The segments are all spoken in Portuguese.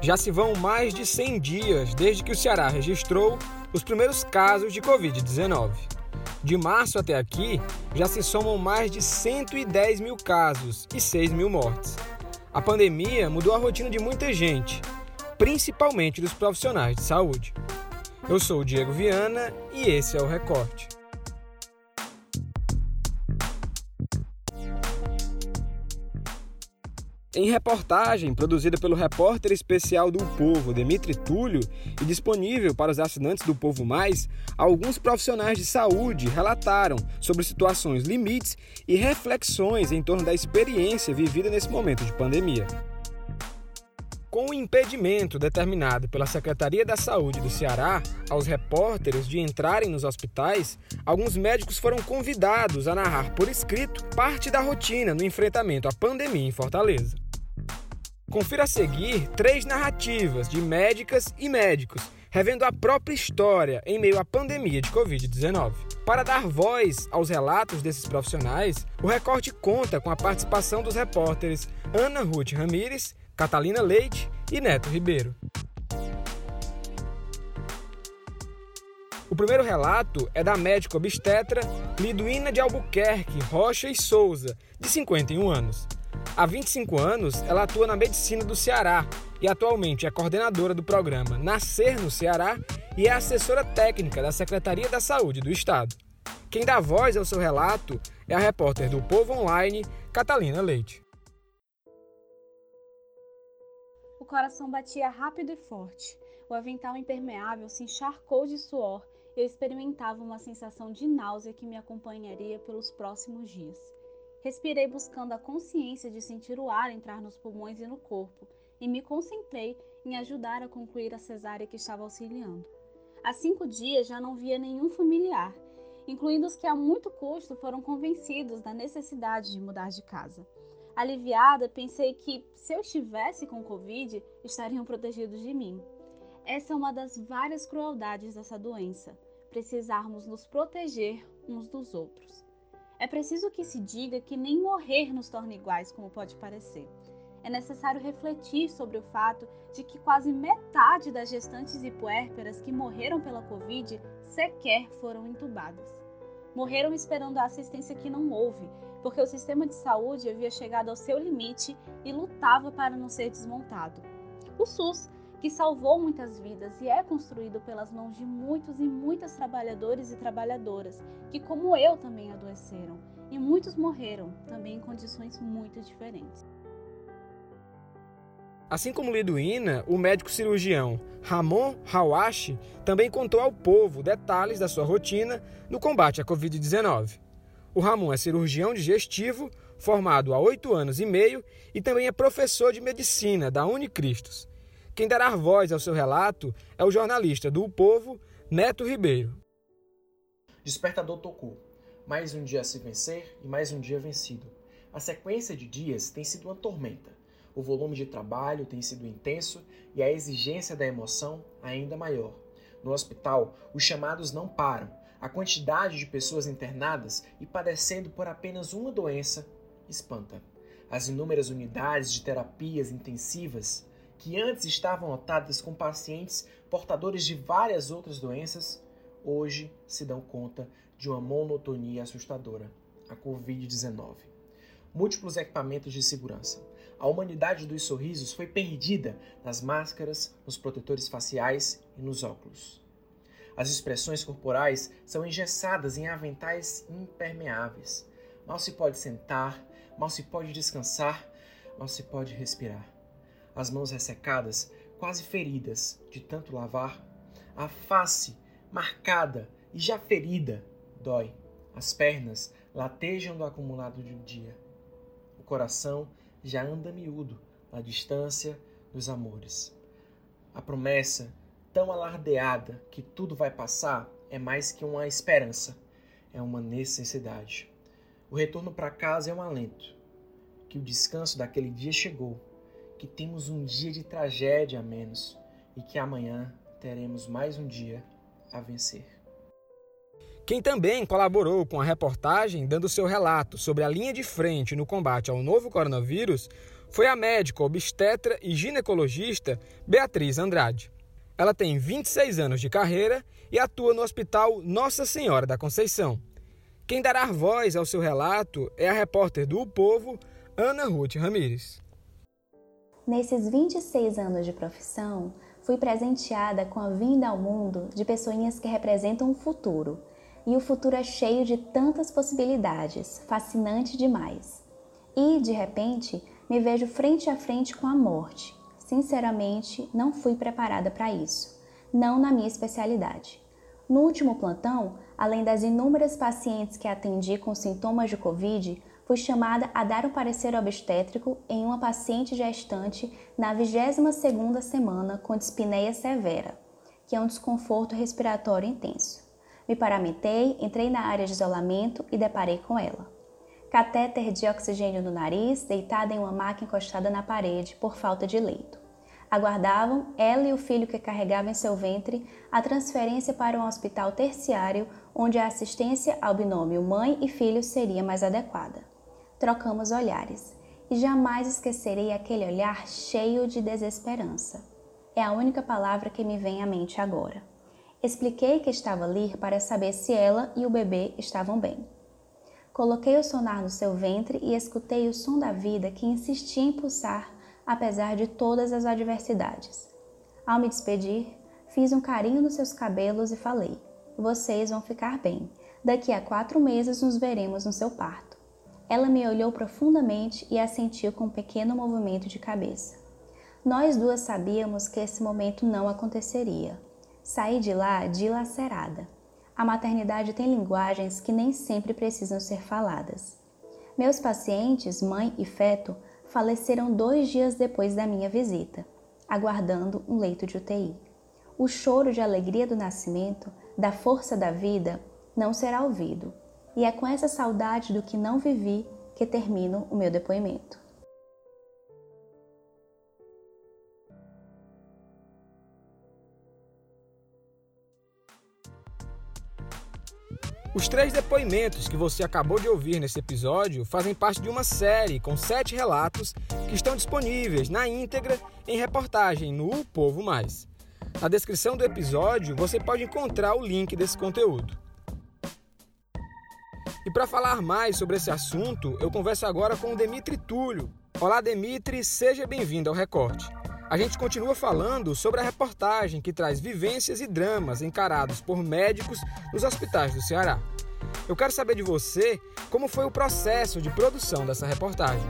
Já se vão mais de 100 dias desde que o Ceará registrou os primeiros casos de Covid-19. De março até aqui, já se somam mais de 110 mil casos e 6 mil mortes. A pandemia mudou a rotina de muita gente, principalmente dos profissionais de saúde. Eu sou o Diego Viana e esse é o Recorte. Em reportagem produzida pelo repórter especial do Povo, Demitri Túlio, e disponível para os assinantes do Povo Mais, alguns profissionais de saúde relataram sobre situações limites e reflexões em torno da experiência vivida nesse momento de pandemia. Com o impedimento determinado pela Secretaria da Saúde do Ceará aos repórteres de entrarem nos hospitais, alguns médicos foram convidados a narrar por escrito parte da rotina no enfrentamento à pandemia em Fortaleza. Confira a seguir três narrativas de médicas e médicos, revendo a própria história em meio à pandemia de Covid-19. Para dar voz aos relatos desses profissionais, o recorte conta com a participação dos repórteres Ana Ruth Ramires, Catalina Leite e Neto Ribeiro. O primeiro relato é da médica obstetra Liduína de Albuquerque Rocha e Souza, de 51 anos. Há 25 anos, ela atua na medicina do Ceará e atualmente é coordenadora do programa Nascer no Ceará e é assessora técnica da Secretaria da Saúde do Estado. Quem dá voz ao seu relato é a repórter do Povo Online, Catalina Leite. O coração batia rápido e forte. O avental impermeável se encharcou de suor e eu experimentava uma sensação de náusea que me acompanharia pelos próximos dias. Respirei buscando a consciência de sentir o ar entrar nos pulmões e no corpo, e me concentrei em ajudar a concluir a cesárea que estava auxiliando. Há cinco dias já não via nenhum familiar, incluindo os que a muito custo foram convencidos da necessidade de mudar de casa. Aliviada, pensei que, se eu estivesse com Covid, estariam protegidos de mim. Essa é uma das várias crueldades dessa doença, precisarmos nos proteger uns dos outros. É preciso que se diga que nem morrer nos torna iguais, como pode parecer. É necessário refletir sobre o fato de que quase metade das gestantes e puérperas que morreram pela Covid sequer foram entubadas. Morreram esperando a assistência que não houve, porque o sistema de saúde havia chegado ao seu limite e lutava para não ser desmontado. O SUS que salvou muitas vidas e é construído pelas mãos de muitos e muitas trabalhadores e trabalhadoras que, como eu, também adoeceram. E muitos morreram, também em condições muito diferentes. Assim como Liduína, o médico cirurgião Ramon Hawashi também contou ao povo detalhes da sua rotina no combate à Covid-19. O Ramon é cirurgião digestivo, formado há oito anos e meio e também é professor de medicina da Unicristos. Quem dará voz ao seu relato é o jornalista do o Povo, Neto Ribeiro. Despertador tocou. Mais um dia a se vencer e mais um dia vencido. A sequência de dias tem sido uma tormenta. O volume de trabalho tem sido intenso e a exigência da emoção ainda maior. No hospital, os chamados não param. A quantidade de pessoas internadas e padecendo por apenas uma doença espanta. As inúmeras unidades de terapias intensivas que antes estavam lotadas com pacientes portadores de várias outras doenças, hoje se dão conta de uma monotonia assustadora, a Covid-19. Múltiplos equipamentos de segurança. A humanidade dos sorrisos foi perdida nas máscaras, nos protetores faciais e nos óculos. As expressões corporais são engessadas em aventais impermeáveis. Mal se pode sentar, mal se pode descansar, mal se pode respirar as mãos ressecadas, quase feridas de tanto lavar, a face marcada e já ferida dói, as pernas latejam do acumulado de um dia, o coração já anda miúdo na distância dos amores. A promessa, tão alardeada que tudo vai passar, é mais que uma esperança, é uma necessidade. O retorno para casa é um alento, que o descanso daquele dia chegou que temos um dia de tragédia a menos e que amanhã teremos mais um dia a vencer. Quem também colaborou com a reportagem, dando seu relato sobre a linha de frente no combate ao novo coronavírus, foi a médica, obstetra e ginecologista Beatriz Andrade. Ela tem 26 anos de carreira e atua no Hospital Nossa Senhora da Conceição. Quem dará voz ao seu relato é a repórter do o Povo, Ana Ruth Ramires. Nesses 26 anos de profissão, fui presenteada com a vinda ao mundo de pessoinhas que representam o futuro. E o futuro é cheio de tantas possibilidades, fascinante demais. E, de repente, me vejo frente a frente com a morte. Sinceramente, não fui preparada para isso, não na minha especialidade. No último plantão, além das inúmeras pacientes que atendi com sintomas de Covid, fui chamada a dar um parecer obstétrico em uma paciente gestante na 22ª semana com dispneia severa, que é um desconforto respiratório intenso. Me paramentei, entrei na área de isolamento e deparei com ela catéter de oxigênio no nariz, deitada em uma maca encostada na parede por falta de leito. Aguardavam, ela e o filho que carregava em seu ventre, a transferência para um hospital terciário onde a assistência ao binômio mãe e filho seria mais adequada. Trocamos olhares e jamais esquecerei aquele olhar cheio de desesperança. É a única palavra que me vem à mente agora. Expliquei que estava ali para saber se ela e o bebê estavam bem. Coloquei o sonar no seu ventre e escutei o som da vida que insistia em pulsar apesar de todas as adversidades. Ao me despedir, fiz um carinho nos seus cabelos e falei: Vocês vão ficar bem. Daqui a quatro meses nos veremos no seu parto. Ela me olhou profundamente e assentiu com um pequeno movimento de cabeça. Nós duas sabíamos que esse momento não aconteceria. Saí de lá dilacerada. A maternidade tem linguagens que nem sempre precisam ser faladas. Meus pacientes, mãe e feto, faleceram dois dias depois da minha visita, aguardando um leito de UTI. O choro de alegria do nascimento, da força da vida, não será ouvido, e é com essa saudade do que não vivi que termino o meu depoimento. Os três depoimentos que você acabou de ouvir nesse episódio fazem parte de uma série com sete relatos que estão disponíveis na íntegra em reportagem no o Povo Mais. Na descrição do episódio você pode encontrar o link desse conteúdo. E para falar mais sobre esse assunto, eu converso agora com o Demitri Túlio. Olá, Demitri, seja bem-vindo ao Recorte. A gente continua falando sobre a reportagem que traz vivências e dramas encarados por médicos nos hospitais do Ceará. Eu quero saber de você como foi o processo de produção dessa reportagem.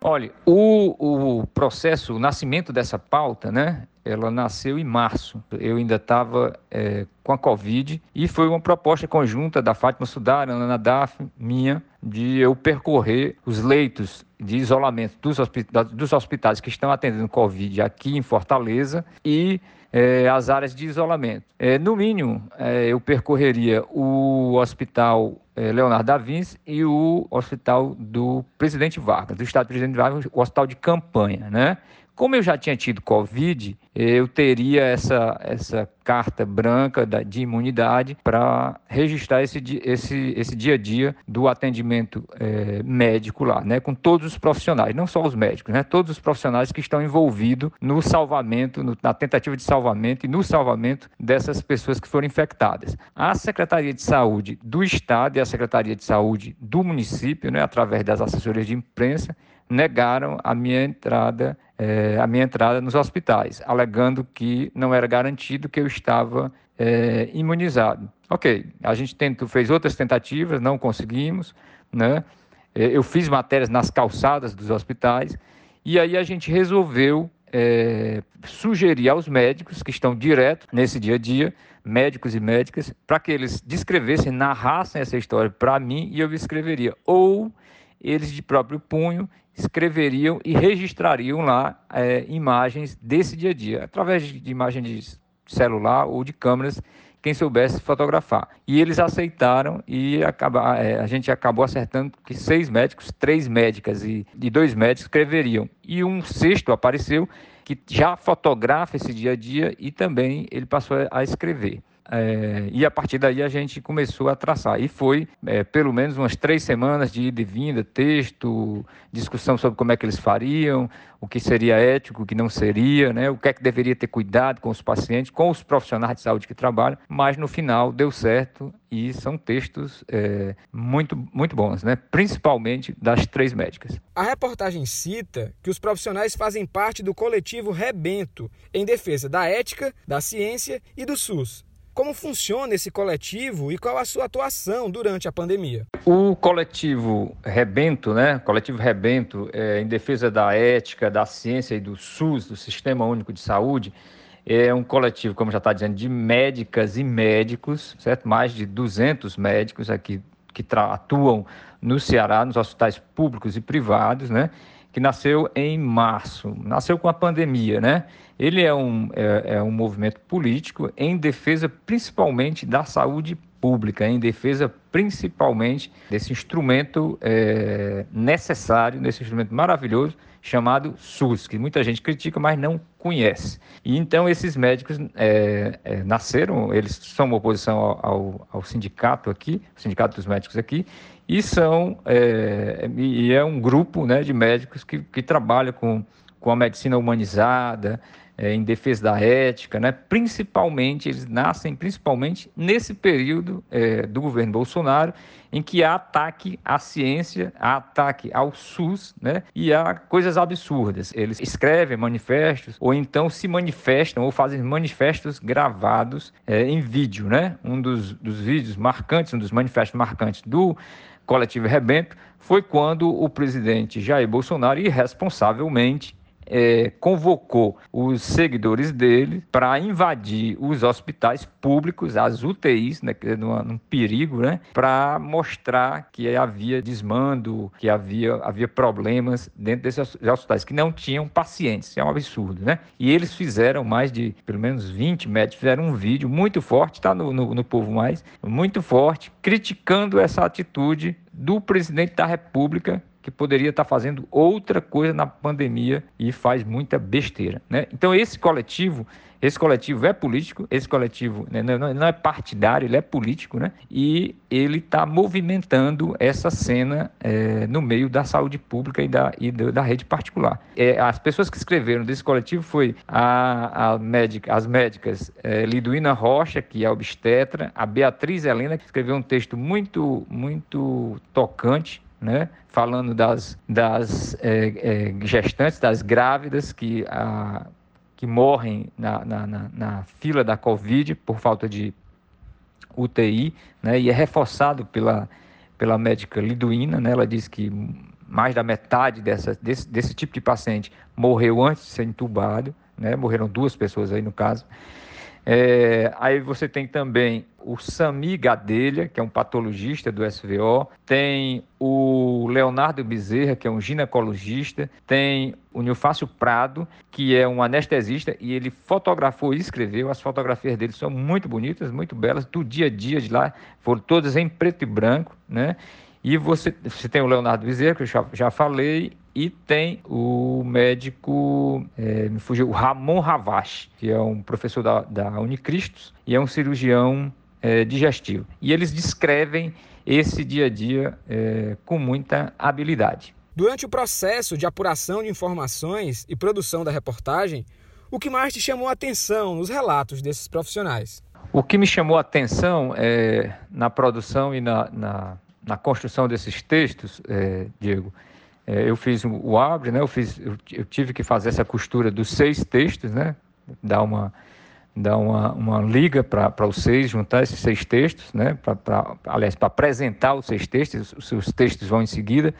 Olha, o, o processo, o nascimento dessa pauta, né? Ela nasceu em março. Eu ainda estava é, com a Covid e foi uma proposta conjunta da Fátima Sudar, Ana Nadaf, minha, de eu percorrer os leitos de isolamento dos, hospitais, dos hospitais que estão atendendo Covid aqui em Fortaleza e é, as áreas de isolamento. É, no mínimo, é, eu percorreria o Hospital é, Leonardo da Vinci e o Hospital do Presidente Vargas, do Estado do Presidente Vargas, o Hospital de Campanha, né? Como eu já tinha tido Covid, eu teria essa, essa carta branca de imunidade para registrar esse, esse, esse dia a dia do atendimento é, médico lá, né, com todos os profissionais, não só os médicos, né, todos os profissionais que estão envolvidos no salvamento, no, na tentativa de salvamento e no salvamento dessas pessoas que foram infectadas. A Secretaria de Saúde do Estado e a Secretaria de Saúde do município, né, através das assessorias de imprensa, negaram a minha entrada, é, a minha entrada nos hospitais, alegando que não era garantido que eu estava é, imunizado. Ok, a gente tentou, fez outras tentativas, não conseguimos, né? Eh, eu fiz matérias nas calçadas dos hospitais e aí a gente resolveu é, sugerir aos médicos que estão direto nesse dia a dia, médicos e médicas, para que eles descrevessem, narrassem essa história para mim e eu escreveria. Ou eles de próprio punho escreveriam e registrariam lá é, imagens desse dia a dia, através de, imagem de celular ou de câmeras, quem soubesse fotografar. E eles aceitaram e acaba, é, a gente acabou acertando que seis médicos, três médicas e, e dois médicos escreveriam. E um sexto apareceu que já fotografa esse dia a dia e também ele passou a escrever. É, e a partir daí a gente começou a traçar. E foi é, pelo menos umas três semanas de ida e vinda, texto, discussão sobre como é que eles fariam, o que seria ético, o que não seria, né? o que é que deveria ter cuidado com os pacientes, com os profissionais de saúde que trabalham, mas no final deu certo e são textos é, muito, muito bons, né? principalmente das três médicas. A reportagem cita que os profissionais fazem parte do coletivo Rebento, em defesa da ética, da ciência e do SUS. Como funciona esse coletivo e qual a sua atuação durante a pandemia? O coletivo Rebento, né? coletivo Rebento, é, em defesa da ética, da ciência e do SUS, do Sistema Único de Saúde, é um coletivo, como já está dizendo, de médicas e médicos, certo? Mais de 200 médicos aqui que atuam no Ceará, nos hospitais públicos e privados, né? Que nasceu em março, nasceu com a pandemia, né? Ele é um, é, é um movimento político em defesa principalmente da saúde pública, em defesa principalmente desse instrumento é, necessário, desse instrumento maravilhoso chamado SUS, que muita gente critica, mas não conhece. E então esses médicos é, é, nasceram, eles são uma oposição ao, ao, ao, sindicato aqui, o sindicato dos médicos aqui, e são é, e é um grupo né, de médicos que, que trabalha com, com a medicina humanizada, é, em defesa da ética, né? principalmente, eles nascem principalmente nesse período é, do governo Bolsonaro, em que há ataque à ciência, há ataque ao SUS, né? e há coisas absurdas. Eles escrevem manifestos, ou então se manifestam, ou fazem manifestos gravados é, em vídeo. Né? Um dos, dos vídeos marcantes, um dos manifestos marcantes do coletivo Rebento, foi quando o presidente Jair Bolsonaro, irresponsavelmente, é, convocou os seguidores dele para invadir os hospitais públicos, as UTIs, né, é num, num perigo, né, para mostrar que havia desmando, que havia, havia problemas dentro desses hospitais, que não tinham pacientes. É um absurdo, né? E eles fizeram mais de, pelo menos 20 médicos, fizeram um vídeo muito forte, está no, no, no Povo Mais, muito forte, criticando essa atitude do presidente da República que poderia estar fazendo outra coisa na pandemia e faz muita besteira. Né? Então, esse coletivo, esse coletivo é político, esse coletivo né, não é partidário, ele é político, né? e ele está movimentando essa cena é, no meio da saúde pública e da, e da rede particular. É, as pessoas que escreveram desse coletivo foi a, a médica, as médicas é, Liduína Rocha, que é obstetra, a Beatriz Helena, que escreveu um texto muito, muito tocante, né? falando das, das é, é, gestantes, das grávidas que, a, que morrem na, na, na, na, fila da Covid por falta de UTI, né? e é reforçado pela, pela médica Liduína, né? ela diz que mais da metade dessa, desse, desse tipo de paciente morreu antes de ser entubado, né? morreram duas pessoas aí no caso, é, aí você tem também o Sami Gadelha, que é um patologista do SVO, tem o Leonardo Bezerra, que é um ginecologista, tem o Nilfácio Prado, que é um anestesista, e ele fotografou e escreveu. As fotografias dele são muito bonitas, muito belas, do dia a dia de lá, foram todas em preto e branco, né? E você, você tem o Leonardo Bezerra, que eu já, já falei, e tem o médico, é, me fugiu, o Ramon Ravache, que é um professor da, da Unicristos e é um cirurgião é, digestivo. E eles descrevem esse dia a dia é, com muita habilidade. Durante o processo de apuração de informações e produção da reportagem, o que mais te chamou a atenção nos relatos desses profissionais? O que me chamou a atenção é, na produção e na, na na construção desses textos, é, Diego, é, eu fiz o abre, né? Eu fiz, eu, eu, tive que fazer essa costura dos seis textos, né? Dar uma dar uma, uma liga para os seis, juntar esses seis textos, né? Pra, pra, aliás, para apresentar os seis textos, os seus textos vão em seguida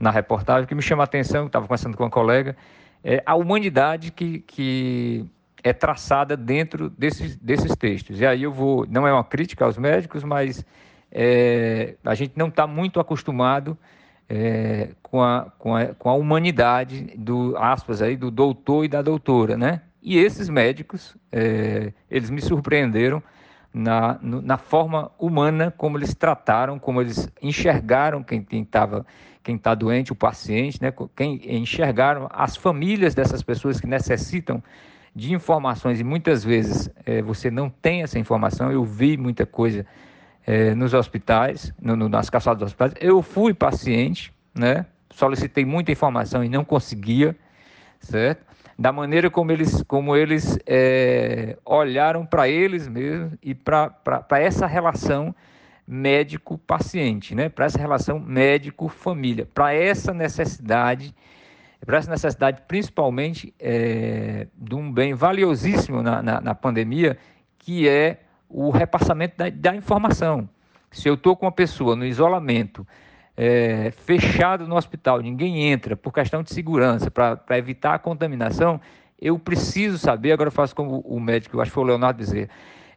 na reportagem. O que me chama a atenção, estava conversando com uma colega, é a humanidade que, que é traçada dentro desses, desses textos. E aí eu vou, não é uma crítica aos médicos, mas é, a gente não está muito acostumado é, com, a, com, a, com a humanidade do aspas aí do doutor e da doutora, né? E esses médicos, é, eles me surpreenderam na, na forma humana como eles trataram, como eles enxergaram quem estava quem está doente, o paciente, né? Quem enxergaram as famílias dessas pessoas que necessitam de informações e muitas vezes é, você não tem essa informação. Eu vi muita coisa é, nos hospitais, no, no, nas calçadas dos hospitais. Eu fui paciente, né? solicitei muita informação e não conseguia, certo? Da maneira como eles, como eles é, olharam para eles mesmos e para essa relação médico-paciente, né? para essa relação médico-família, para essa necessidade, para essa necessidade principalmente é, de um bem valiosíssimo na, na, na pandemia, que é o repassamento da, da informação. Se eu estou com uma pessoa no isolamento, é, fechado no hospital, ninguém entra por questão de segurança, para evitar a contaminação, eu preciso saber, agora eu faço como o médico, acho que foi o Leonardo dizer,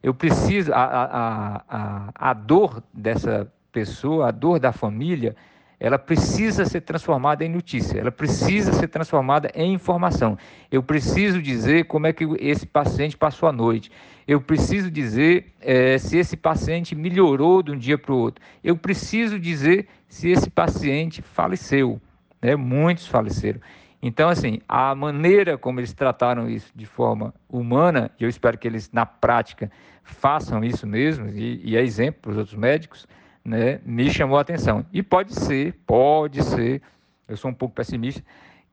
eu preciso, a, a, a, a dor dessa pessoa, a dor da família, ela precisa ser transformada em notícia, ela precisa ser transformada em informação. Eu preciso dizer como é que esse paciente passou a noite. Eu preciso dizer é, se esse paciente melhorou de um dia para o outro. Eu preciso dizer se esse paciente faleceu. Né? Muitos faleceram. Então, assim, a maneira como eles trataram isso de forma humana, e eu espero que eles, na prática, façam isso mesmo, e, e é exemplo para os outros médicos, né, me chamou a atenção. E pode ser, pode ser, eu sou um pouco pessimista,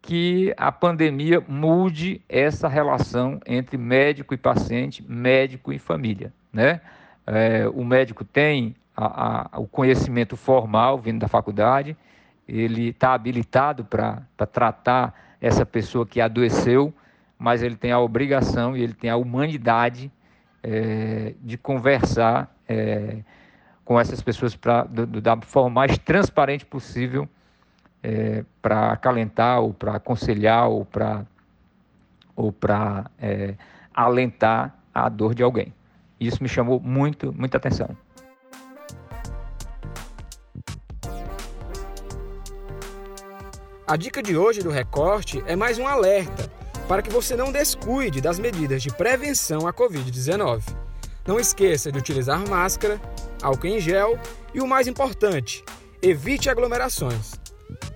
que a pandemia mude essa relação entre médico e paciente, médico e família. Né? É, o médico tem a, a, o conhecimento formal vindo da faculdade, ele está habilitado para tratar essa pessoa que adoeceu, mas ele tem a obrigação e ele tem a humanidade é, de conversar é, com essas pessoas pra, do, da forma mais transparente possível é, para acalentar ou para aconselhar ou para ou para é, alentar a dor de alguém. Isso me chamou muito, muita atenção. A dica de hoje do recorte é mais um alerta para que você não descuide das medidas de prevenção à Covid-19. Não esqueça de utilizar máscara, álcool em gel e o mais importante, evite aglomerações.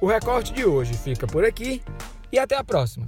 O recorte de hoje fica por aqui e até a próxima.